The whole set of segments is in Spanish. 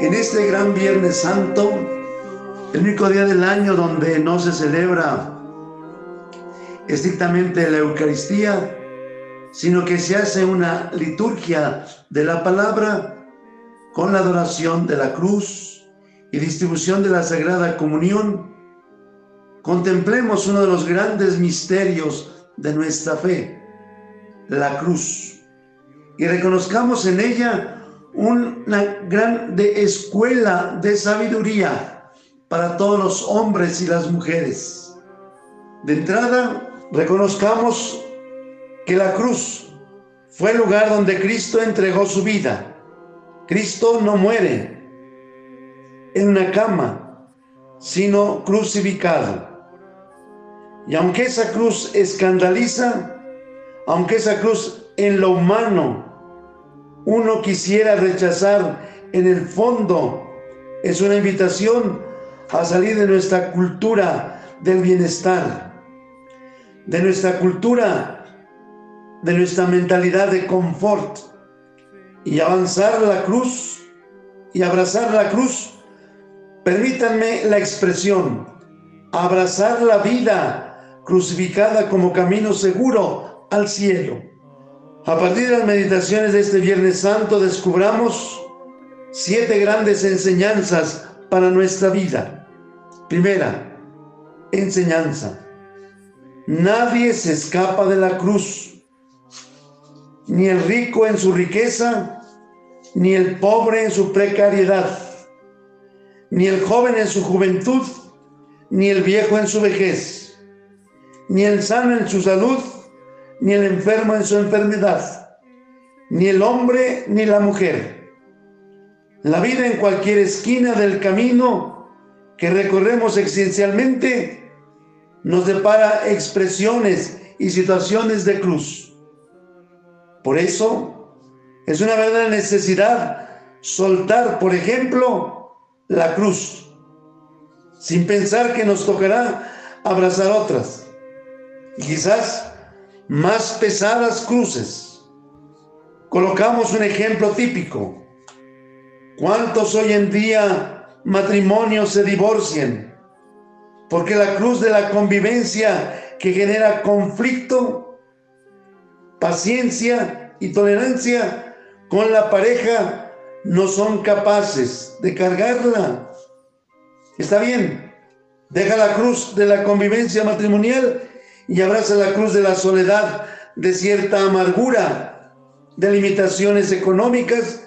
en este gran Viernes Santo, el único día del año donde no se celebra estrictamente la Eucaristía, sino que se hace una liturgia de la palabra con la adoración de la cruz y distribución de la Sagrada Comunión, contemplemos uno de los grandes misterios de nuestra fe, la cruz, y reconozcamos en ella una grande escuela de sabiduría para todos los hombres y las mujeres. De entrada, reconozcamos que la cruz fue el lugar donde Cristo entregó su vida. Cristo no muere en una cama, sino crucificado. Y aunque esa cruz escandaliza, aunque esa cruz en lo humano uno quisiera rechazar, en el fondo es una invitación a salir de nuestra cultura del bienestar, de nuestra cultura, de nuestra mentalidad de confort y avanzar la cruz y abrazar la cruz. Permítanme la expresión, abrazar la vida crucificada como camino seguro al cielo. A partir de las meditaciones de este Viernes Santo descubramos siete grandes enseñanzas para nuestra vida. Primera, enseñanza. Nadie se escapa de la cruz, ni el rico en su riqueza, ni el pobre en su precariedad, ni el joven en su juventud, ni el viejo en su vejez, ni el sano en su salud, ni el enfermo en su enfermedad, ni el hombre ni la mujer. La vida en cualquier esquina del camino que recorremos existencialmente nos depara expresiones y situaciones de cruz. Por eso es una verdadera necesidad soltar, por ejemplo, la cruz, sin pensar que nos tocará abrazar otras. Y quizás más pesadas cruces. Colocamos un ejemplo típico. ¿Cuántos hoy en día matrimonios se divorcian porque la cruz de la convivencia que genera conflicto, paciencia y tolerancia con la pareja no son capaces de cargarla. Está bien, deja la cruz de la convivencia matrimonial y abraza la cruz de la soledad, de cierta amargura, de limitaciones económicas,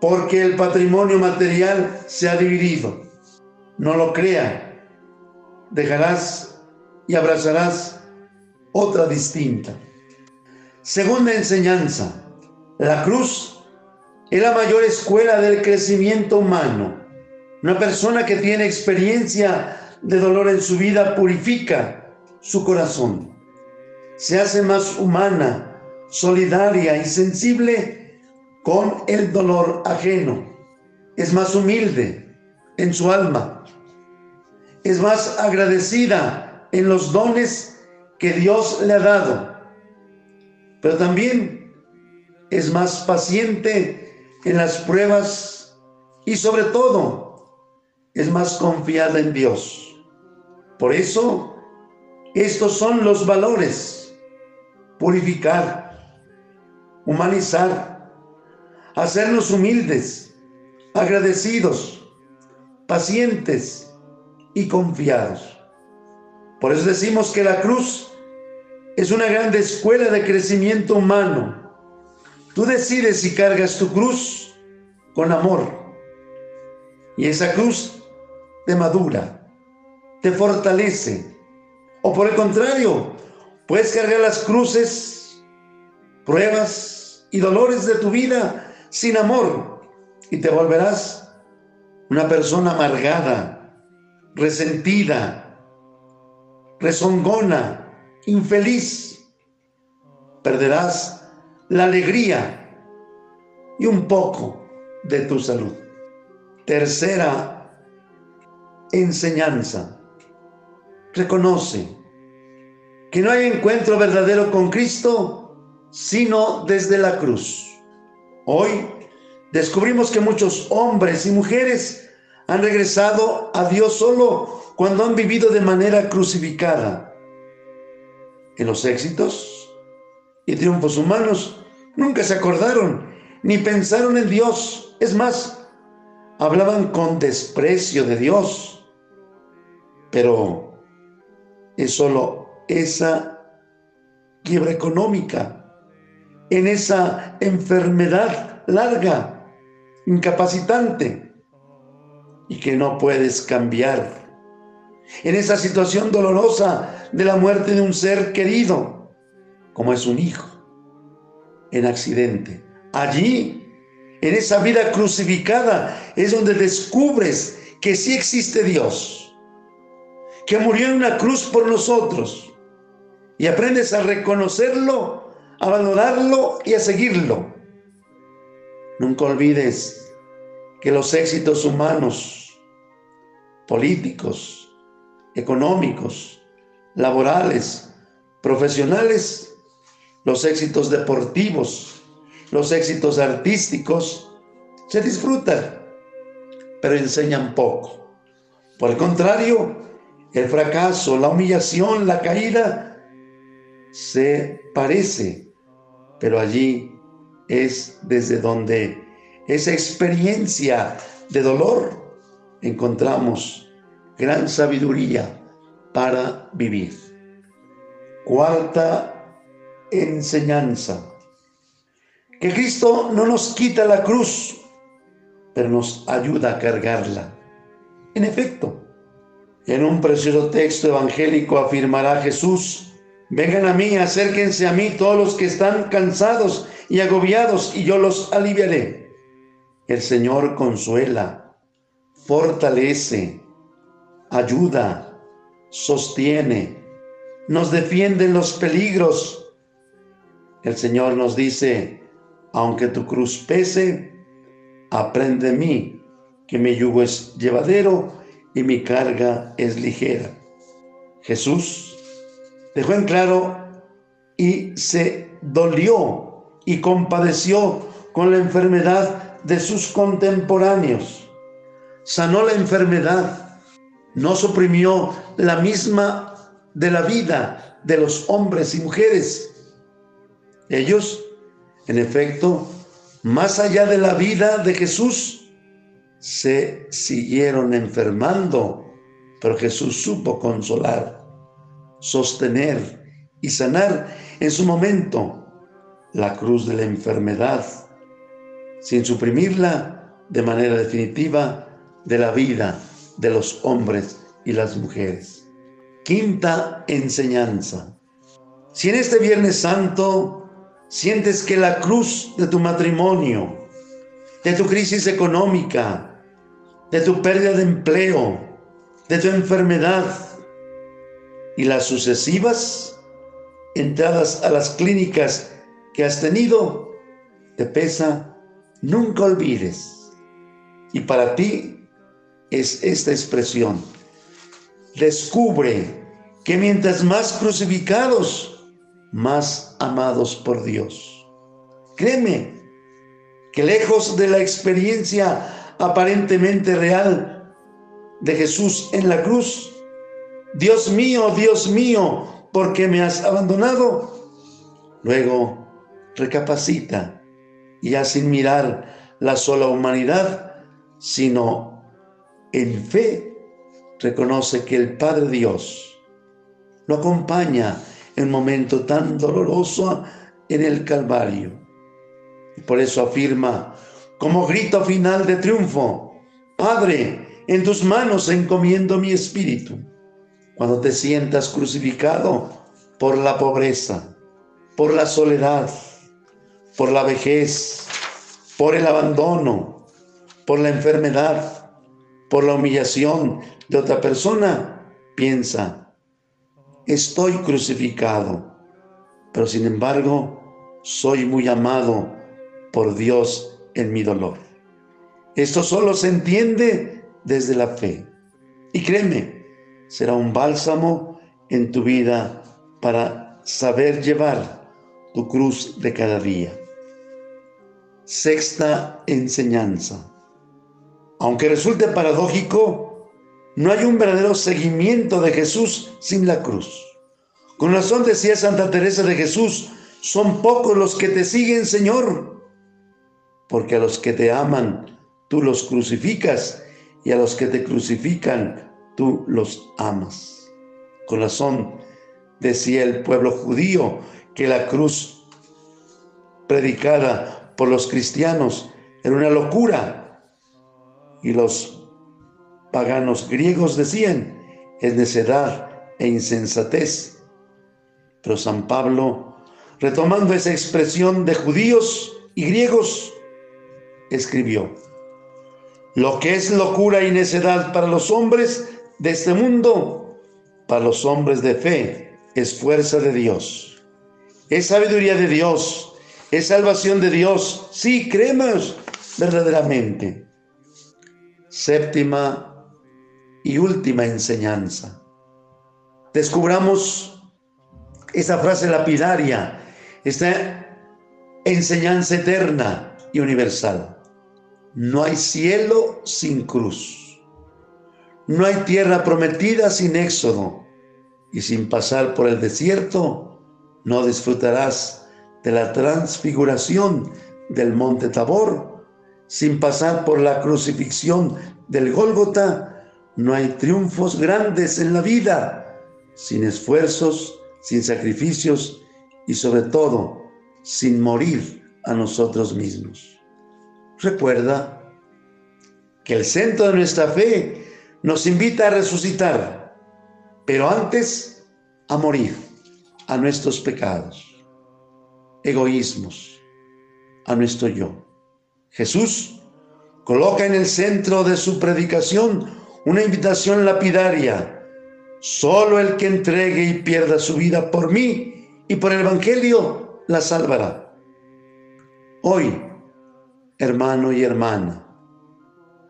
porque el patrimonio material se ha dividido. No lo crea dejarás y abrazarás otra distinta. Segunda enseñanza, la cruz es la mayor escuela del crecimiento humano. Una persona que tiene experiencia de dolor en su vida purifica su corazón. Se hace más humana, solidaria y sensible con el dolor ajeno. Es más humilde en su alma es más agradecida en los dones que Dios le ha dado, pero también es más paciente en las pruebas y sobre todo es más confiada en Dios. Por eso, estos son los valores. Purificar, humanizar, hacernos humildes, agradecidos, pacientes, y confiados. Por eso decimos que la cruz es una gran escuela de crecimiento humano. Tú decides si cargas tu cruz con amor. Y esa cruz te madura, te fortalece. O por el contrario, puedes cargar las cruces, pruebas y dolores de tu vida sin amor y te volverás una persona amargada, resentida, rezongona, infeliz. Perderás la alegría y un poco de tu salud. Tercera enseñanza. Reconoce que no hay encuentro verdadero con Cristo sino desde la cruz. Hoy descubrimos que muchos hombres y mujeres han regresado a Dios solo cuando han vivido de manera crucificada. En los éxitos y triunfos humanos nunca se acordaron ni pensaron en Dios. Es más, hablaban con desprecio de Dios. Pero es solo esa quiebra económica, en esa enfermedad larga, incapacitante, y que no puedes cambiar, en esa situación dolorosa de la muerte de un ser querido, como es un hijo, en accidente. Allí, en esa vida crucificada, es donde descubres que sí existe Dios, que murió en una cruz por nosotros, y aprendes a reconocerlo, a valorarlo y a seguirlo. Nunca olvides que los éxitos humanos, políticos, económicos, laborales, profesionales, los éxitos deportivos, los éxitos artísticos, se disfrutan, pero enseñan poco. Por el contrario, el fracaso, la humillación, la caída, se parece, pero allí es desde donde esa experiencia de dolor encontramos gran sabiduría para vivir. Cuarta enseñanza. Que Cristo no nos quita la cruz, pero nos ayuda a cargarla. En efecto, en un precioso texto evangélico afirmará Jesús, Vengan a mí, acérquense a mí todos los que están cansados y agobiados, y yo los aliviaré. El Señor consuela, fortalece, ayuda, sostiene, nos defiende en los peligros. El Señor nos dice, aunque tu cruz pese, aprende de mí, que mi yugo es llevadero y mi carga es ligera. Jesús dejó en claro y se dolió y compadeció con la enfermedad de sus contemporáneos. Sanó la enfermedad, no suprimió la misma de la vida de los hombres y mujeres. Ellos, en efecto, más allá de la vida de Jesús, se siguieron enfermando, pero Jesús supo consolar sostener y sanar en su momento la cruz de la enfermedad, sin suprimirla de manera definitiva de la vida de los hombres y las mujeres. Quinta enseñanza. Si en este Viernes Santo sientes que la cruz de tu matrimonio, de tu crisis económica, de tu pérdida de empleo, de tu enfermedad, y las sucesivas entradas a las clínicas que has tenido, te pesa, nunca olvides. Y para ti es esta expresión. Descubre que mientras más crucificados, más amados por Dios. Créeme que lejos de la experiencia aparentemente real de Jesús en la cruz, Dios mío, Dios mío, ¿por qué me has abandonado? Luego recapacita y ya sin mirar la sola humanidad, sino en fe reconoce que el Padre Dios lo acompaña en un momento tan doloroso en el Calvario. Y por eso afirma como grito final de triunfo, Padre, en tus manos encomiendo mi espíritu. Cuando te sientas crucificado por la pobreza, por la soledad, por la vejez, por el abandono, por la enfermedad, por la humillación de otra persona, piensa, estoy crucificado, pero sin embargo soy muy amado por Dios en mi dolor. Esto solo se entiende desde la fe. Y créeme, será un bálsamo en tu vida para saber llevar tu cruz de cada día. Sexta enseñanza. Aunque resulte paradójico, no hay un verdadero seguimiento de Jesús sin la cruz. Con razón decía Santa Teresa de Jesús, son pocos los que te siguen, Señor, porque a los que te aman, tú los crucificas, y a los que te crucifican, tú los amas. Con razón decía el pueblo judío que la cruz predicada por los cristianos era una locura. Y los paganos griegos decían, es necedad e insensatez. Pero San Pablo, retomando esa expresión de judíos y griegos, escribió, lo que es locura y necedad para los hombres de este mundo, para los hombres de fe, es fuerza de Dios, es sabiduría de Dios, es salvación de Dios. Sí, creemos verdaderamente. Séptima y última enseñanza. Descubramos esa frase lapidaria, esta enseñanza eterna y universal. No hay cielo sin cruz. No hay tierra prometida sin éxodo. Y sin pasar por el desierto, no disfrutarás de la transfiguración del monte Tabor. Sin pasar por la crucifixión del Gólgota, no hay triunfos grandes en la vida. Sin esfuerzos, sin sacrificios y sobre todo sin morir a nosotros mismos. Recuerda que el centro de nuestra fe nos invita a resucitar, pero antes a morir a nuestros pecados, egoísmos, a nuestro yo. Jesús coloca en el centro de su predicación una invitación lapidaria Solo el que entregue y pierda su vida por mí y por el Evangelio la salvará. Hoy, hermano y hermana,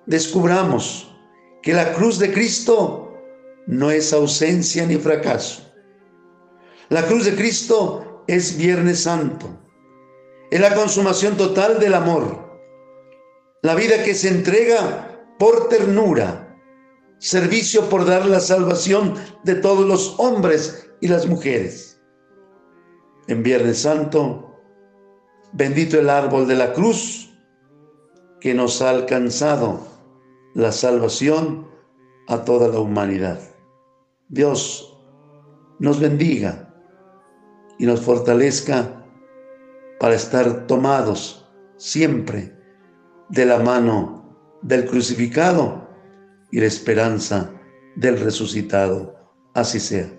descubramos que la cruz de Cristo no es ausencia ni fracaso. La cruz de Cristo es Viernes Santo. Es la consumación total del amor. La vida que se entrega por ternura servicio por dar la salvación de todos los hombres y las mujeres. En Viernes Santo, bendito el árbol de la cruz que nos ha alcanzado la salvación a toda la humanidad. Dios nos bendiga y nos fortalezca para estar tomados siempre de la mano del crucificado y la esperanza del resucitado. Así sea.